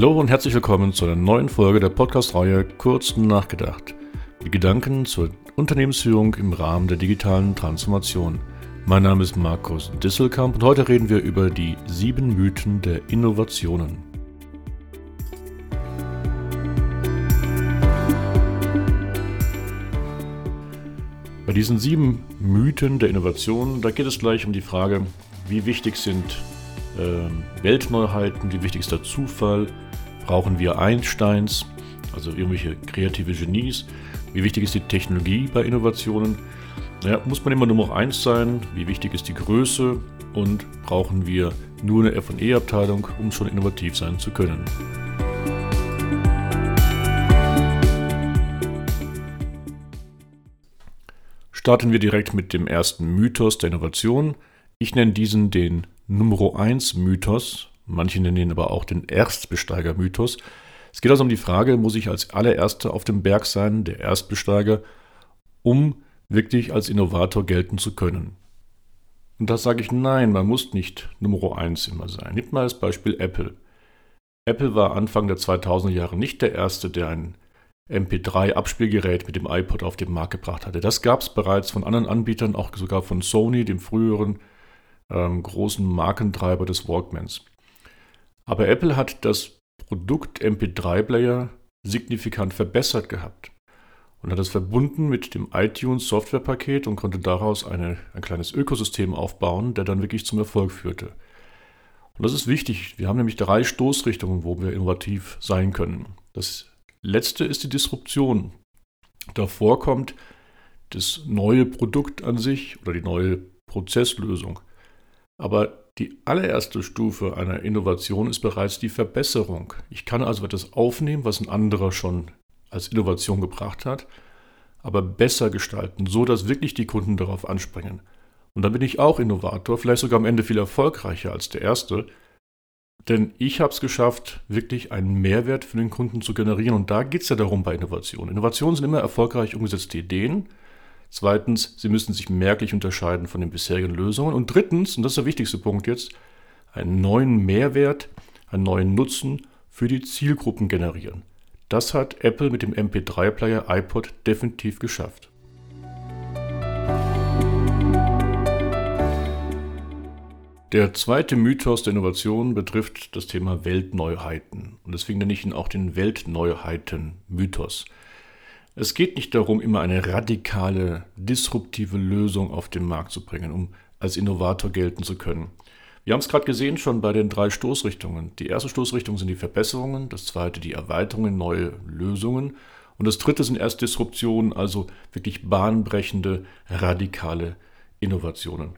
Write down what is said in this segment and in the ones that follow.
Hallo und herzlich willkommen zu einer neuen Folge der Podcast-Reihe Kurz nachgedacht. Die Gedanken zur Unternehmensführung im Rahmen der digitalen Transformation. Mein Name ist Markus Disselkamp und heute reden wir über die sieben Mythen der Innovationen. Bei diesen sieben Mythen der Innovation, da geht es gleich um die Frage, wie wichtig sind äh, Weltneuheiten, wie wichtig ist der Zufall, brauchen wir Einsteins, also irgendwelche kreative Genies, wie wichtig ist die Technologie bei Innovationen, ja, muss man immer nur noch eins sein, wie wichtig ist die Größe? Und brauchen wir nur eine FE-Abteilung, um schon innovativ sein zu können. Starten wir direkt mit dem ersten Mythos der Innovation. Ich nenne diesen den Nummer 1 Mythos, manche nennen ihn aber auch den Erstbesteiger-Mythos. Es geht also um die Frage, muss ich als allererster auf dem Berg sein, der Erstbesteiger, um wirklich als Innovator gelten zu können? Und da sage ich nein, man muss nicht Nummer 1 immer sein. Nimm mal das Beispiel Apple. Apple war Anfang der 2000er Jahre nicht der Erste, der ein MP3-Abspielgerät mit dem iPod auf den Markt gebracht hatte. Das gab es bereits von anderen Anbietern, auch sogar von Sony, dem früheren ähm, großen Markentreiber des Walkmans. Aber Apple hat das Produkt MP3-Player signifikant verbessert gehabt und hat es verbunden mit dem iTunes Softwarepaket und konnte daraus eine, ein kleines Ökosystem aufbauen, der dann wirklich zum Erfolg führte. Und das ist wichtig. Wir haben nämlich drei Stoßrichtungen, wo wir innovativ sein können. Das letzte ist die Disruption. Davor kommt das neue Produkt an sich oder die neue Prozesslösung. Aber die allererste Stufe einer Innovation ist bereits die Verbesserung. Ich kann also etwas aufnehmen, was ein anderer schon als Innovation gebracht hat, aber besser gestalten, so dass wirklich die Kunden darauf anspringen. Und dann bin ich auch Innovator, vielleicht sogar am Ende viel erfolgreicher als der erste, denn ich habe es geschafft, wirklich einen Mehrwert für den Kunden zu generieren. Und da geht es ja darum bei Innovationen. Innovationen sind immer erfolgreich umgesetzte Ideen, Zweitens, sie müssen sich merklich unterscheiden von den bisherigen Lösungen. Und drittens, und das ist der wichtigste Punkt jetzt, einen neuen Mehrwert, einen neuen Nutzen für die Zielgruppen generieren. Das hat Apple mit dem MP3-Player iPod definitiv geschafft. Der zweite Mythos der Innovation betrifft das Thema Weltneuheiten. Und deswegen nenne ich ihn auch den Weltneuheiten-Mythos. Es geht nicht darum, immer eine radikale, disruptive Lösung auf den Markt zu bringen, um als Innovator gelten zu können. Wir haben es gerade gesehen schon bei den drei Stoßrichtungen. Die erste Stoßrichtung sind die Verbesserungen, das zweite die Erweiterungen, neue Lösungen und das dritte sind erst Disruptionen, also wirklich bahnbrechende, radikale Innovationen.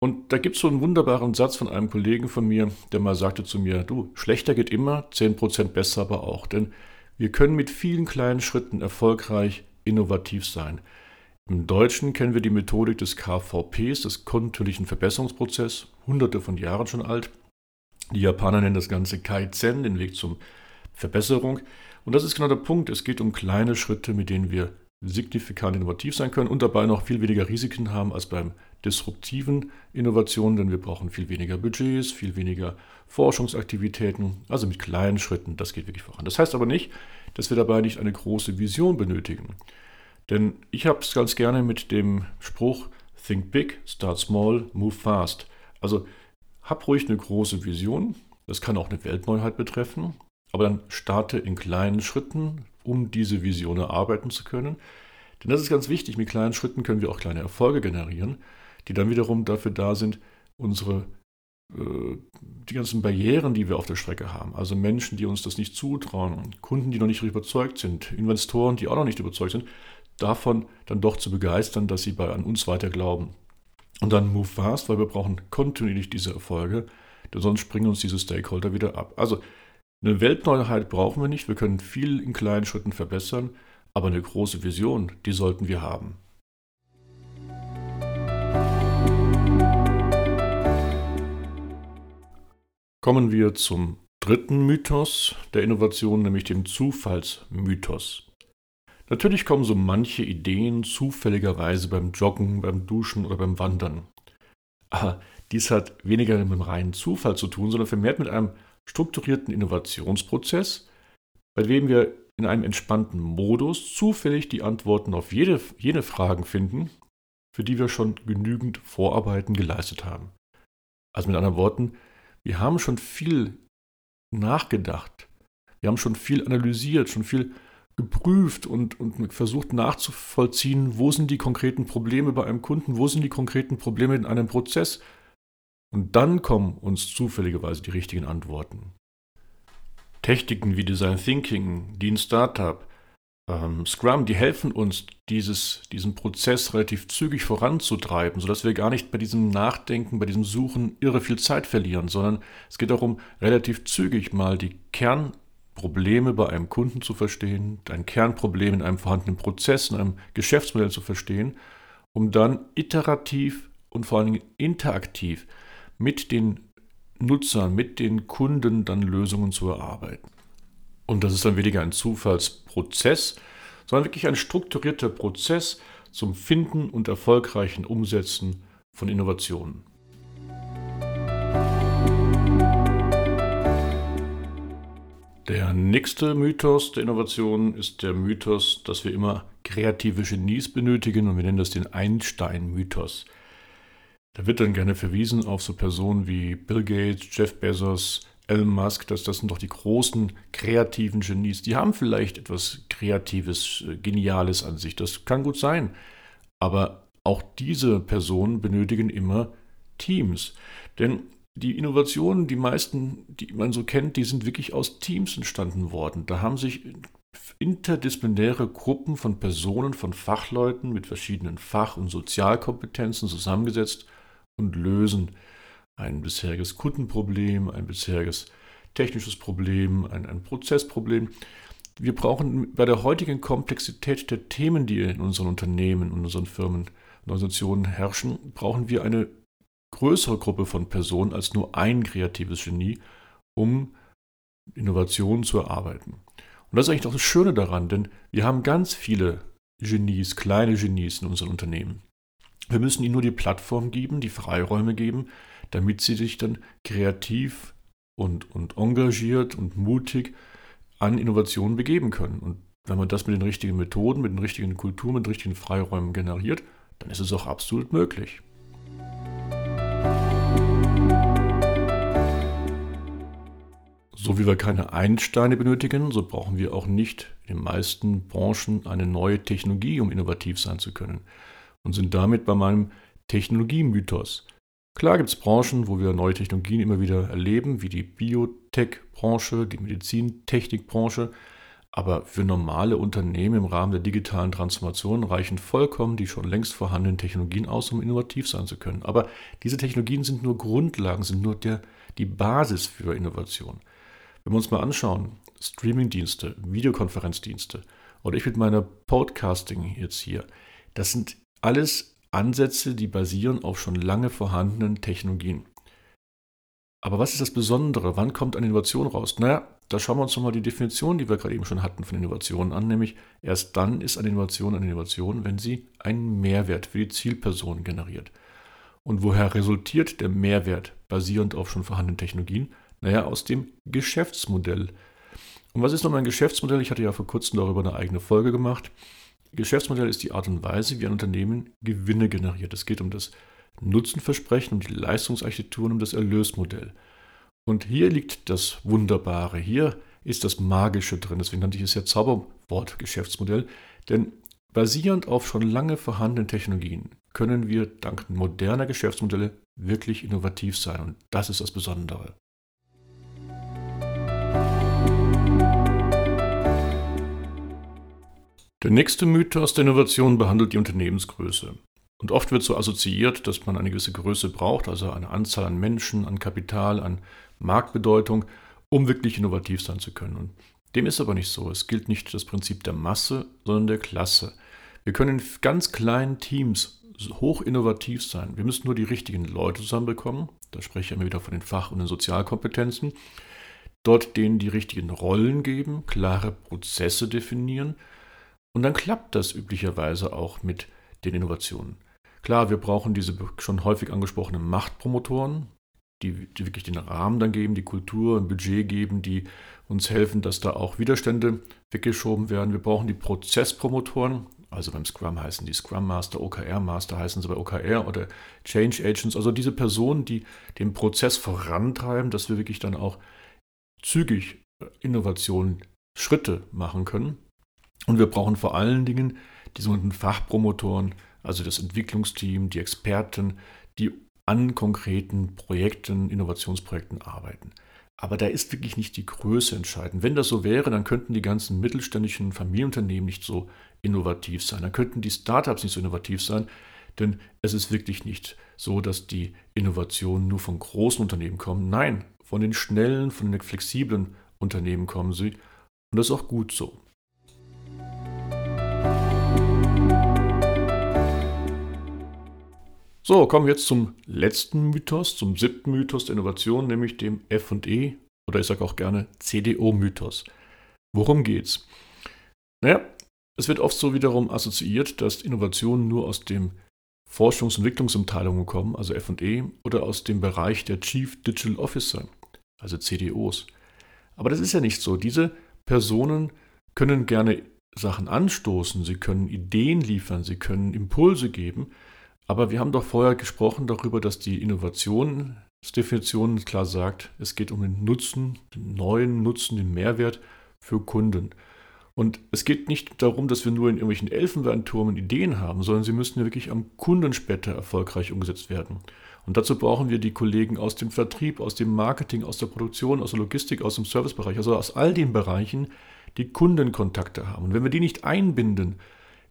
Und da gibt es so einen wunderbaren Satz von einem Kollegen von mir, der mal sagte zu mir, du, schlechter geht immer, 10% besser aber auch. Denn wir können mit vielen kleinen Schritten erfolgreich innovativ sein. Im Deutschen kennen wir die Methodik des KVPs, des kontinuierlichen Verbesserungsprozesses, hunderte von Jahren schon alt. Die Japaner nennen das Ganze Kaizen, den Weg zur Verbesserung. Und das ist genau der Punkt. Es geht um kleine Schritte, mit denen wir signifikant innovativ sein können und dabei noch viel weniger Risiken haben als beim disruptiven Innovationen, denn wir brauchen viel weniger Budgets, viel weniger Forschungsaktivitäten, also mit kleinen Schritten, das geht wirklich voran. Das heißt aber nicht, dass wir dabei nicht eine große Vision benötigen. Denn ich habe es ganz gerne mit dem Spruch Think big, start small, move fast. Also hab ruhig eine große Vision, das kann auch eine Weltneuheit betreffen, aber dann starte in kleinen Schritten, um diese Vision erarbeiten zu können. Denn das ist ganz wichtig, mit kleinen Schritten können wir auch kleine Erfolge generieren, die dann wiederum dafür da sind, unsere äh, die ganzen Barrieren, die wir auf der Strecke haben, also Menschen, die uns das nicht zutrauen, Kunden, die noch nicht überzeugt sind, Investoren, die auch noch nicht überzeugt sind, davon dann doch zu begeistern, dass sie bei an uns weiter glauben. Und dann move fast, weil wir brauchen kontinuierlich diese Erfolge, denn sonst springen uns diese Stakeholder wieder ab. Also eine Weltneuheit brauchen wir nicht, wir können viel in kleinen Schritten verbessern, aber eine große Vision, die sollten wir haben. Kommen wir zum dritten Mythos der Innovation, nämlich dem Zufallsmythos. Natürlich kommen so manche Ideen zufälligerweise beim Joggen, beim Duschen oder beim Wandern. Aber dies hat weniger mit dem reinen Zufall zu tun, sondern vermehrt mit einem strukturierten Innovationsprozess, bei dem wir in einem entspannten Modus zufällig die Antworten auf jede, jene Fragen finden, für die wir schon genügend Vorarbeiten geleistet haben. Also mit anderen Worten, wir haben schon viel nachgedacht, wir haben schon viel analysiert, schon viel geprüft und, und versucht nachzuvollziehen, wo sind die konkreten Probleme bei einem Kunden, wo sind die konkreten Probleme in einem Prozess. Und dann kommen uns zufälligerweise die richtigen Antworten. Techniken wie Design Thinking, Lean Startup, ähm, Scrum, die helfen uns, dieses, diesen Prozess relativ zügig voranzutreiben, sodass wir gar nicht bei diesem Nachdenken, bei diesem Suchen irre viel Zeit verlieren, sondern es geht darum, relativ zügig mal die Kernprobleme bei einem Kunden zu verstehen, ein Kernproblem in einem vorhandenen Prozess, in einem Geschäftsmodell zu verstehen, um dann iterativ und vor allen Dingen interaktiv mit den Nutzern, mit den Kunden dann Lösungen zu erarbeiten. Und das ist dann weniger ein Zufallsprozess, sondern wirklich ein strukturierter Prozess zum Finden und erfolgreichen Umsetzen von Innovationen. Der nächste Mythos der Innovation ist der Mythos, dass wir immer kreative Genies benötigen und wir nennen das den Einstein-Mythos. Da wird dann gerne verwiesen auf so Personen wie Bill Gates, Jeff Bezos, Elon Musk, dass das sind doch die großen kreativen Genies. Die haben vielleicht etwas Kreatives, äh, Geniales an sich. Das kann gut sein. Aber auch diese Personen benötigen immer Teams. Denn die Innovationen, die meisten, die man so kennt, die sind wirklich aus Teams entstanden worden. Da haben sich interdisziplinäre Gruppen von Personen, von Fachleuten mit verschiedenen Fach- und Sozialkompetenzen zusammengesetzt und lösen ein bisheriges Kundenproblem, ein bisheriges technisches Problem, ein, ein Prozessproblem. Wir brauchen bei der heutigen Komplexität der Themen, die in unseren Unternehmen, in unseren Firmen, in Organisationen herrschen, brauchen wir eine größere Gruppe von Personen als nur ein kreatives Genie, um Innovationen zu erarbeiten. Und das ist eigentlich auch das Schöne daran, denn wir haben ganz viele Genies, kleine Genies in unseren Unternehmen. Wir müssen ihnen nur die Plattform geben, die Freiräume geben, damit sie sich dann kreativ und, und engagiert und mutig an Innovationen begeben können. Und wenn man das mit den richtigen Methoden, mit den richtigen Kulturen, mit den richtigen Freiräumen generiert, dann ist es auch absolut möglich. So wie wir keine Einsteine benötigen, so brauchen wir auch nicht in den meisten Branchen eine neue Technologie, um innovativ sein zu können und sind damit bei meinem Technologiemythos. Klar gibt es Branchen, wo wir neue Technologien immer wieder erleben, wie die Biotech-Branche, die Medizintechnikbranche, aber für normale Unternehmen im Rahmen der digitalen Transformation reichen vollkommen die schon längst vorhandenen Technologien aus, um innovativ sein zu können. Aber diese Technologien sind nur Grundlagen, sind nur der, die Basis für Innovation. Wenn wir uns mal anschauen, Streamingdienste, Videokonferenzdienste oder ich mit meiner Podcasting jetzt hier, das sind alles Ansätze, die basieren auf schon lange vorhandenen Technologien. Aber was ist das Besondere? Wann kommt eine Innovation raus? Naja, da schauen wir uns nochmal die Definition, die wir gerade eben schon hatten von Innovationen an, nämlich erst dann ist eine Innovation eine Innovation, wenn sie einen Mehrwert für die Zielperson generiert. Und woher resultiert der Mehrwert basierend auf schon vorhandenen Technologien? Naja, aus dem Geschäftsmodell. Und was ist nochmal ein Geschäftsmodell? Ich hatte ja vor kurzem darüber eine eigene Folge gemacht. Geschäftsmodell ist die Art und Weise, wie ein Unternehmen Gewinne generiert. Es geht um das Nutzenversprechen, um die Leistungsarchitektur und um das Erlösmodell. Und hier liegt das Wunderbare, hier ist das Magische drin. Deswegen nannte ich es ja Zauberwort Geschäftsmodell. Denn basierend auf schon lange vorhandenen Technologien können wir dank moderner Geschäftsmodelle wirklich innovativ sein. Und das ist das Besondere. Der nächste Mythos der Innovation behandelt die Unternehmensgröße. Und oft wird so assoziiert, dass man eine gewisse Größe braucht, also eine Anzahl an Menschen, an Kapital, an Marktbedeutung, um wirklich innovativ sein zu können. Und dem ist aber nicht so. Es gilt nicht das Prinzip der Masse, sondern der Klasse. Wir können in ganz kleinen Teams hoch innovativ sein. Wir müssen nur die richtigen Leute zusammenbekommen. Da spreche ich immer wieder von den Fach- und den Sozialkompetenzen. Dort denen die richtigen Rollen geben, klare Prozesse definieren und dann klappt das üblicherweise auch mit den Innovationen. Klar, wir brauchen diese schon häufig angesprochenen Machtpromotoren. die, die wirklich den Rahmen dann geben, die Kultur, ein Budget geben, die uns helfen, dass da auch Widerstände weggeschoben werden. Wir brauchen die Prozesspromotoren, also beim Scrum heißen die Scrum Master, OKR Master heißen sie bei OKR oder Change Agents, also diese Personen, die den Prozess vorantreiben, dass wir wirklich dann auch zügig Innovationen, Schritte machen können. Und wir brauchen vor allen Dingen die sogenannten Fachpromotoren, also das Entwicklungsteam, die Experten, die an konkreten Projekten, Innovationsprojekten arbeiten. Aber da ist wirklich nicht die Größe entscheidend. Wenn das so wäre, dann könnten die ganzen mittelständischen Familienunternehmen nicht so innovativ sein. Dann könnten die Startups nicht so innovativ sein. Denn es ist wirklich nicht so, dass die Innovationen nur von großen Unternehmen kommen. Nein, von den schnellen, von den flexiblen Unternehmen kommen sie. Und das ist auch gut so. So, kommen wir jetzt zum letzten Mythos, zum siebten Mythos der Innovation, nämlich dem FE oder ich sage auch gerne CDO-Mythos. Worum geht's? Naja, es wird oft so wiederum assoziiert, dass Innovationen nur aus dem Forschungs- und Entwicklungsabteilungen kommen, also FE, oder aus dem Bereich der Chief Digital Officer, also CDOs. Aber das ist ja nicht so. Diese Personen können gerne Sachen anstoßen, sie können Ideen liefern, sie können Impulse geben, aber wir haben doch vorher gesprochen darüber, dass die Innovationsdefinition klar sagt, es geht um den Nutzen, den neuen Nutzen, den Mehrwert für Kunden. Und es geht nicht darum, dass wir nur in irgendwelchen Elfenbeintürmen Ideen haben, sondern sie müssen ja wirklich am Kunden später erfolgreich umgesetzt werden. Und dazu brauchen wir die Kollegen aus dem Vertrieb, aus dem Marketing, aus der Produktion, aus der Logistik, aus dem Servicebereich, also aus all den Bereichen, die Kundenkontakte haben. Und wenn wir die nicht einbinden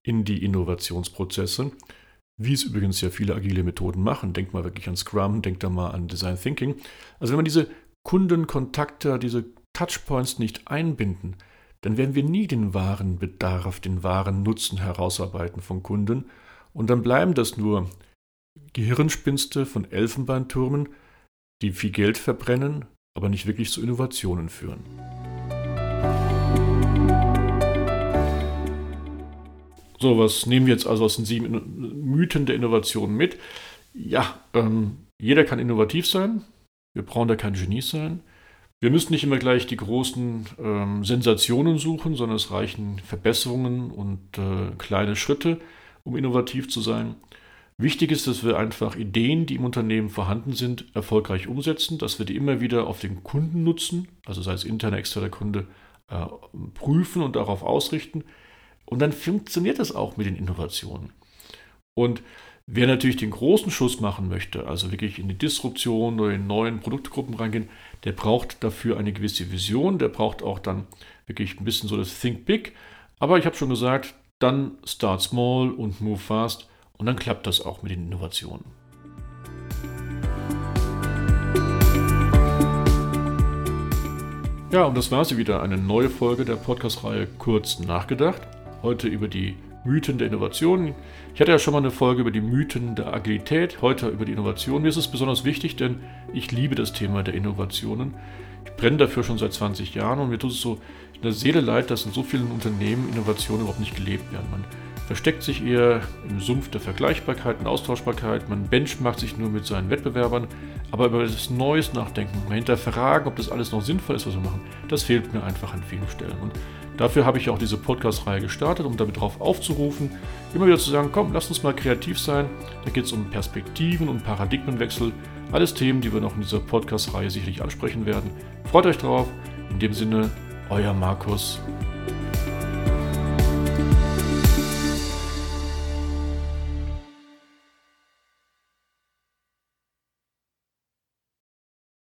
in die Innovationsprozesse, wie es übrigens ja viele agile Methoden machen. Denkt mal wirklich an Scrum, denkt da mal an Design Thinking. Also wenn wir diese Kundenkontakte, diese Touchpoints nicht einbinden, dann werden wir nie den wahren Bedarf, den wahren Nutzen herausarbeiten von Kunden. Und dann bleiben das nur Gehirnspinste von Elfenbeintürmen, die viel Geld verbrennen, aber nicht wirklich zu Innovationen führen. So, was nehmen wir jetzt also aus den sieben Mythen der Innovation mit? Ja, ähm, jeder kann innovativ sein. Wir brauchen da kein Genie sein. Wir müssen nicht immer gleich die großen ähm, Sensationen suchen, sondern es reichen Verbesserungen und äh, kleine Schritte, um innovativ zu sein. Wichtig ist, dass wir einfach Ideen, die im Unternehmen vorhanden sind, erfolgreich umsetzen, dass wir die immer wieder auf den Kunden nutzen, also sei es interner, externer Kunde, äh, prüfen und darauf ausrichten. Und dann funktioniert das auch mit den Innovationen. Und wer natürlich den großen Schuss machen möchte, also wirklich in die Disruption oder in neuen Produktgruppen reingehen, der braucht dafür eine gewisse Vision, der braucht auch dann wirklich ein bisschen so das Think Big. Aber ich habe schon gesagt, dann start small und move fast und dann klappt das auch mit den Innovationen. Ja, und das war sie wieder, eine neue Folge der Podcast-Reihe Kurz nachgedacht heute über die Mythen der Innovation. Ich hatte ja schon mal eine Folge über die Mythen der Agilität, heute über die Innovation. Mir ist es besonders wichtig, denn ich liebe das Thema der Innovationen. Ich brenne dafür schon seit 20 Jahren und mir tut es so in der Seele leid, dass in so vielen Unternehmen Innovationen überhaupt nicht gelebt werden. Man versteckt sich eher im Sumpf der Vergleichbarkeit und Austauschbarkeit, man benchmacht sich nur mit seinen Wettbewerbern, aber über das Neues nachdenken, mal hinterfragen, ob das alles noch sinnvoll ist, was wir machen, das fehlt mir einfach an vielen Stellen. Und Dafür habe ich auch diese Podcast-Reihe gestartet, um damit darauf aufzurufen, immer wieder zu sagen, komm, lass uns mal kreativ sein. Da geht es um Perspektiven und Paradigmenwechsel. Alles Themen, die wir noch in dieser Podcast-Reihe sicherlich ansprechen werden. Freut euch drauf. In dem Sinne, euer Markus.